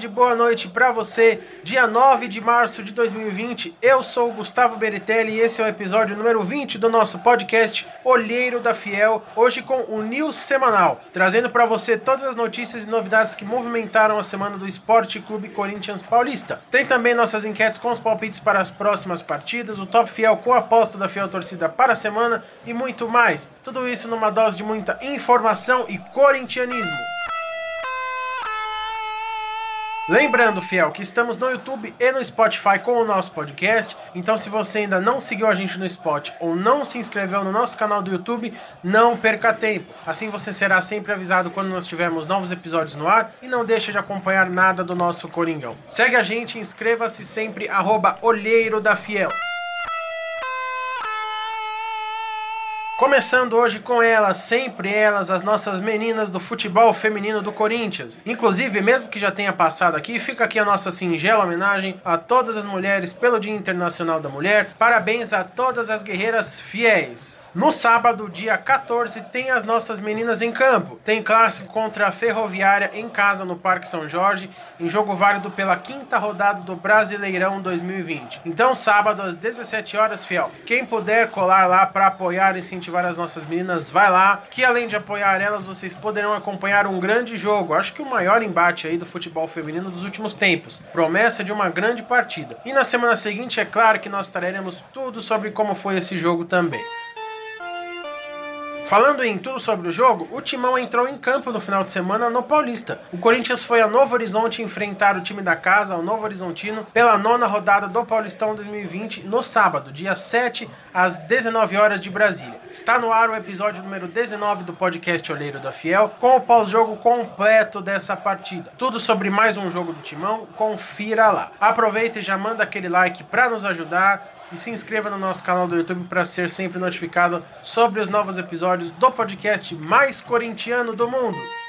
tarde, boa noite para você. Dia 9 de março de 2020, eu sou o Gustavo Beritelli e esse é o episódio número 20 do nosso podcast Olheiro da Fiel, hoje com o News Semanal, trazendo para você todas as notícias e novidades que movimentaram a semana do Esporte Clube Corinthians Paulista. Tem também nossas enquetes com os palpites para as próximas partidas, o Top Fiel com a aposta da Fiel Torcida para a semana e muito mais. Tudo isso numa dose de muita informação e corintianismo. Lembrando, fiel, que estamos no YouTube e no Spotify com o nosso podcast. Então, se você ainda não seguiu a gente no Spot ou não se inscreveu no nosso canal do YouTube, não perca tempo. Assim você será sempre avisado quando nós tivermos novos episódios no ar e não deixe de acompanhar nada do nosso Coringão. Segue a gente, inscreva-se sempre, arroba Olheiro da Fiel. Começando hoje com elas, sempre elas, as nossas meninas do futebol feminino do Corinthians. Inclusive, mesmo que já tenha passado aqui, fica aqui a nossa singela homenagem a todas as mulheres pelo Dia Internacional da Mulher. Parabéns a todas as guerreiras fiéis. No sábado, dia 14, tem as nossas meninas em campo. Tem clássico contra a Ferroviária em casa no Parque São Jorge, em jogo válido pela quinta rodada do Brasileirão 2020. Então, sábado às 17 horas, fiel. Quem puder colar lá para apoiar e incentivar as nossas meninas, vai lá, que além de apoiar elas, vocês poderão acompanhar um grande jogo. Acho que o maior embate aí do futebol feminino dos últimos tempos. Promessa de uma grande partida. E na semana seguinte, é claro que nós traremos tudo sobre como foi esse jogo também. Falando em tudo sobre o jogo, o Timão entrou em campo no final de semana no Paulista. O Corinthians foi a Novo Horizonte enfrentar o time da casa, o Novo Horizontino, pela nona rodada do Paulistão 2020 no sábado, dia 7 às 19 horas de Brasília. Está no ar o episódio número 19 do podcast Olheiro da Fiel, com o pós-jogo completo dessa partida. Tudo sobre mais um jogo do Timão, confira lá. Aproveita e já manda aquele like para nos ajudar e se inscreva no nosso canal do YouTube para ser sempre notificado sobre os novos episódios do podcast mais corintiano do mundo.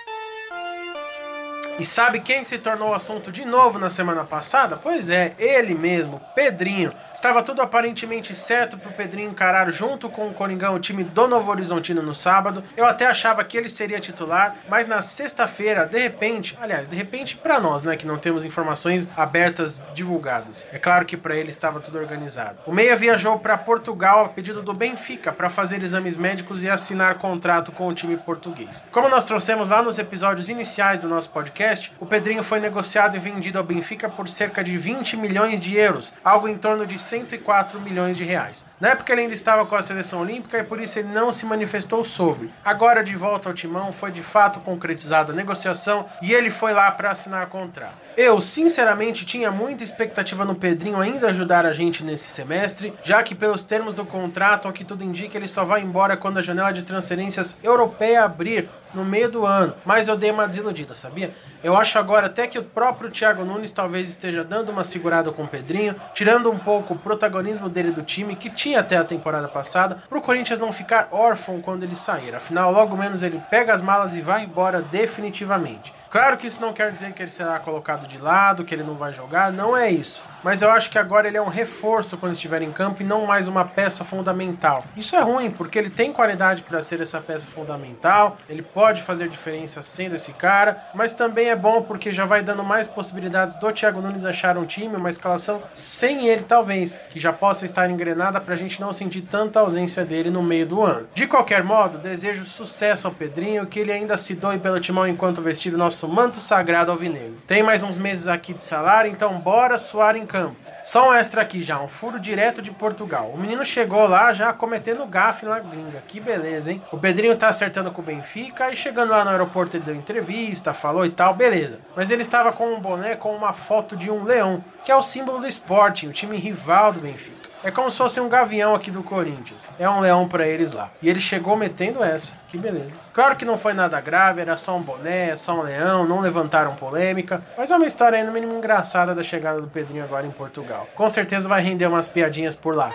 E sabe quem se tornou assunto de novo na semana passada? Pois é, ele mesmo, Pedrinho. Estava tudo aparentemente certo para o Pedrinho encarar junto com o Coringão o time do Novo Horizontino no sábado. Eu até achava que ele seria titular, mas na sexta-feira, de repente, aliás, de repente para nós, né, que não temos informações abertas divulgadas. É claro que para ele estava tudo organizado. O Meia viajou para Portugal a pedido do Benfica para fazer exames médicos e assinar contrato com o time português. Como nós trouxemos lá nos episódios iniciais do nosso podcast, o Pedrinho foi negociado e vendido ao Benfica por cerca de 20 milhões de euros, algo em torno de 104 milhões de reais. Na época ele ainda estava com a seleção olímpica e por isso ele não se manifestou sobre. Agora de volta ao timão, foi de fato concretizada a negociação e ele foi lá para assinar contrato. Eu, sinceramente, tinha muita expectativa no Pedrinho ainda ajudar a gente nesse semestre, já que pelos termos do contrato, ao que tudo indica, ele só vai embora quando a janela de transferências europeia abrir no meio do ano. Mas eu dei uma desiludida, sabia? Eu acho agora até que o próprio Thiago Nunes talvez esteja dando uma segurada com o Pedrinho, tirando um pouco o protagonismo dele do time, que tinha até a temporada passada, para o Corinthians não ficar órfão quando ele sair. Afinal, logo menos ele pega as malas e vai embora definitivamente. Claro que isso não quer dizer que ele será colocado de lado, que ele não vai jogar, não é isso mas eu acho que agora ele é um reforço quando estiver em campo e não mais uma peça fundamental. Isso é ruim, porque ele tem qualidade para ser essa peça fundamental, ele pode fazer diferença sendo esse cara, mas também é bom porque já vai dando mais possibilidades do Thiago Nunes achar um time, uma escalação sem ele, talvez, que já possa estar engrenada para a gente não sentir tanta ausência dele no meio do ano. De qualquer modo, desejo sucesso ao Pedrinho, que ele ainda se doe pelo timão enquanto vestido nosso manto sagrado alvinegro. Tem mais uns meses aqui de salário, então bora suar em campo. Só um extra aqui já, um furo direto de Portugal. O menino chegou lá já cometendo gafe na gringa. Que beleza, hein? O Pedrinho tá acertando com o Benfica e chegando lá no aeroporto ele deu entrevista, falou e tal, beleza. Mas ele estava com um boné com uma foto de um leão, que é o símbolo do Sporting, o time rival do Benfica. É como se fosse um gavião aqui do Corinthians. É um leão para eles lá. E ele chegou metendo essa. Que beleza. Claro que não foi nada grave, era só um boné, só um leão, não levantaram polêmica. Mas é uma história aí no mínimo engraçada da chegada do Pedrinho agora em Portugal. Com certeza vai render umas piadinhas por lá.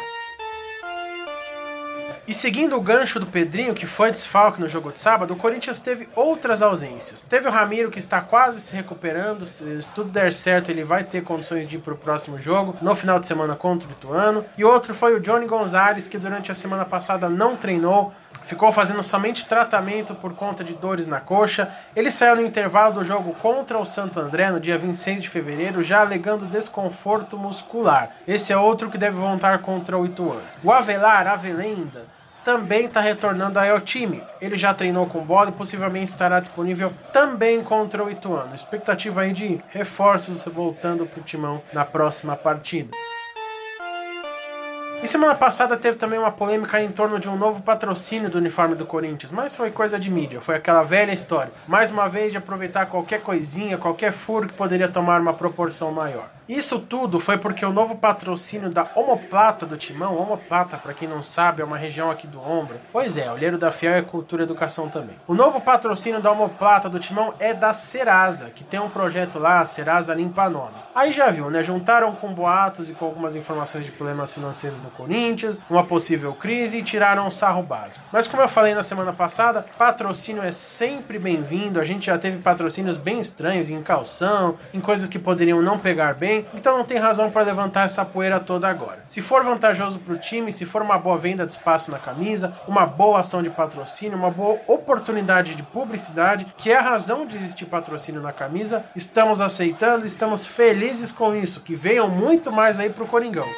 E seguindo o gancho do Pedrinho, que foi desfalque no jogo de sábado, o Corinthians teve outras ausências. Teve o Ramiro, que está quase se recuperando. Se tudo der certo, ele vai ter condições de ir para o próximo jogo, no final de semana contra o Ituano. E outro foi o Johnny Gonzalez, que durante a semana passada não treinou, ficou fazendo somente tratamento por conta de dores na coxa. Ele saiu no intervalo do jogo contra o Santo André, no dia 26 de fevereiro, já alegando desconforto muscular. Esse é outro que deve voltar contra o Ituano. O Avelar, Avelenda, também está retornando ao time. Ele já treinou com bola e possivelmente estará disponível também contra o Ituano. Expectativa aí de reforços voltando para o timão na próxima partida. E semana passada teve também uma polêmica em torno de um novo patrocínio do uniforme do Corinthians, mas foi coisa de mídia, foi aquela velha história. Mais uma vez de aproveitar qualquer coisinha, qualquer furo que poderia tomar uma proporção maior. Isso tudo foi porque o novo patrocínio da Homoplata do Timão, Homoplata, para quem não sabe, é uma região aqui do ombro. Pois é, Olheiro da Fiel é cultura e educação também. O novo patrocínio da Homoplata do Timão é da Serasa, que tem um projeto lá, Serasa Limpa Nome. Aí já viu, né? Juntaram com boatos e com algumas informações de problemas financeiros no Corinthians, uma possível crise e tiraram o sarro básico. Mas como eu falei na semana passada, patrocínio é sempre bem-vindo. A gente já teve patrocínios bem estranhos em calção, em coisas que poderiam não pegar bem então não tem razão para levantar essa poeira toda agora. Se for vantajoso para o time, se for uma boa venda de espaço na camisa, uma boa ação de patrocínio, uma boa oportunidade de publicidade, que é a razão de existir patrocínio na camisa, estamos aceitando, estamos felizes com isso. Que venham muito mais aí para o Coringão.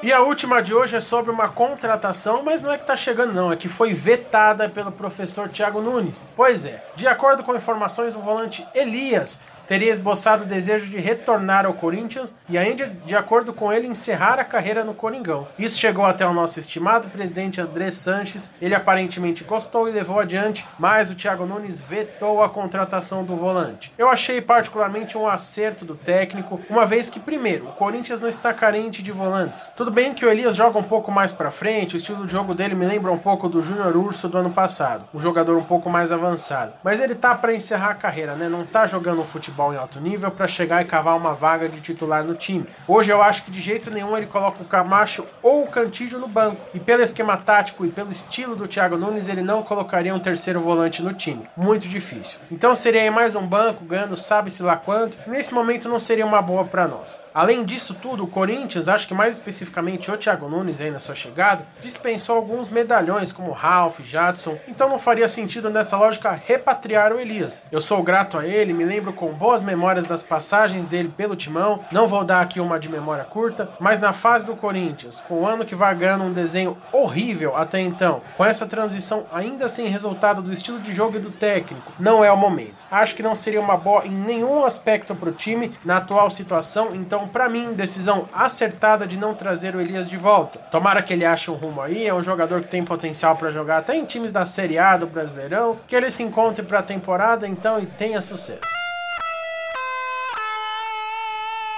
E a última de hoje é sobre uma contratação, mas não é que está chegando não, é que foi vetada pelo professor Thiago Nunes. Pois é, de acordo com informações, o volante Elias teria esboçado o desejo de retornar ao Corinthians e ainda, de acordo com ele, encerrar a carreira no Coringão. Isso chegou até o nosso estimado presidente André Sanches, ele aparentemente gostou e levou adiante, mas o Thiago Nunes vetou a contratação do volante. Eu achei particularmente um acerto do técnico, uma vez que, primeiro, o Corinthians não está carente de volantes. Tudo bem que o Elias joga um pouco mais para frente, o estilo de jogo dele me lembra um pouco do Júnior Urso do ano passado, um jogador um pouco mais avançado. Mas ele tá para encerrar a carreira, né? Não tá jogando um futebol futebol em alto nível para chegar e cavar uma vaga de titular no time. Hoje eu acho que de jeito nenhum ele coloca o Camacho ou o Cantígio no banco. E pelo esquema tático e pelo estilo do Thiago Nunes, ele não colocaria um terceiro volante no time. Muito difícil. Então seria mais um banco ganhando sabe-se lá quanto. Nesse momento não seria uma boa para nós. Além disso tudo, o Corinthians, acho que mais especificamente o Thiago Nunes aí na sua chegada, dispensou alguns medalhões como Ralph, Jadson. Então não faria sentido nessa lógica repatriar o Elias. Eu sou grato a ele, me lembro com bom boas memórias das passagens dele pelo timão. Não vou dar aqui uma de memória curta, mas na fase do Corinthians, com o ano que vai ganhando um desenho horrível até então, com essa transição ainda sem resultado do estilo de jogo e do técnico, não é o momento. Acho que não seria uma boa em nenhum aspecto para o time na atual situação, então para mim, decisão acertada de não trazer o Elias de volta. Tomara que ele ache um rumo aí, é um jogador que tem potencial para jogar até em times da Série A do Brasileirão, que ele se encontre para a temporada então e tenha sucesso.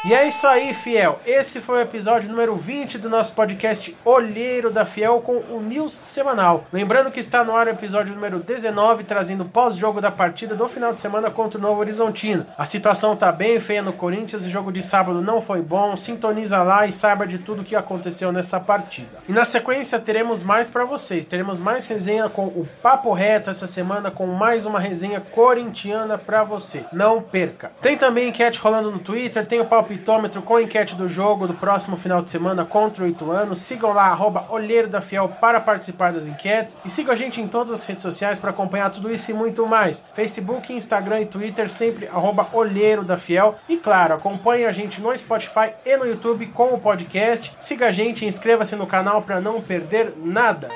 E é isso aí, fiel. Esse foi o episódio número 20 do nosso podcast Olheiro da Fiel com o News semanal. Lembrando que está no ar o episódio número 19, trazendo pós-jogo da partida do final de semana contra o Novo Horizontino. A situação tá bem feia no Corinthians, o jogo de sábado não foi bom. Sintoniza lá e saiba de tudo o que aconteceu nessa partida. E na sequência teremos mais para vocês. Teremos mais resenha com o Papo Reto essa semana com mais uma resenha corintiana para você. Não perca. Tem também enquete rolando no Twitter, tem o Papo palpitômetro com enquete do jogo do próximo final de semana contra o Ituano. Sigam lá, arroba Olheiro da Fiel para participar das enquetes. E sigam a gente em todas as redes sociais para acompanhar tudo isso e muito mais. Facebook, Instagram e Twitter, sempre arroba Olheiro da Fiel. E claro, acompanhe a gente no Spotify e no YouTube com o podcast. Siga a gente e inscreva-se no canal para não perder nada.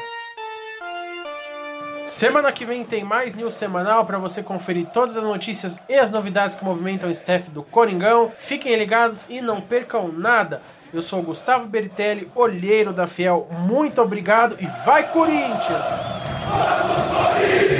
Semana que vem tem mais news semanal para você conferir todas as notícias e as novidades que movimentam o staff do Coringão. Fiquem ligados e não percam nada. Eu sou Gustavo Beritelli, olheiro da Fiel. Muito obrigado e vai Corinthians! Vamos Corinthians!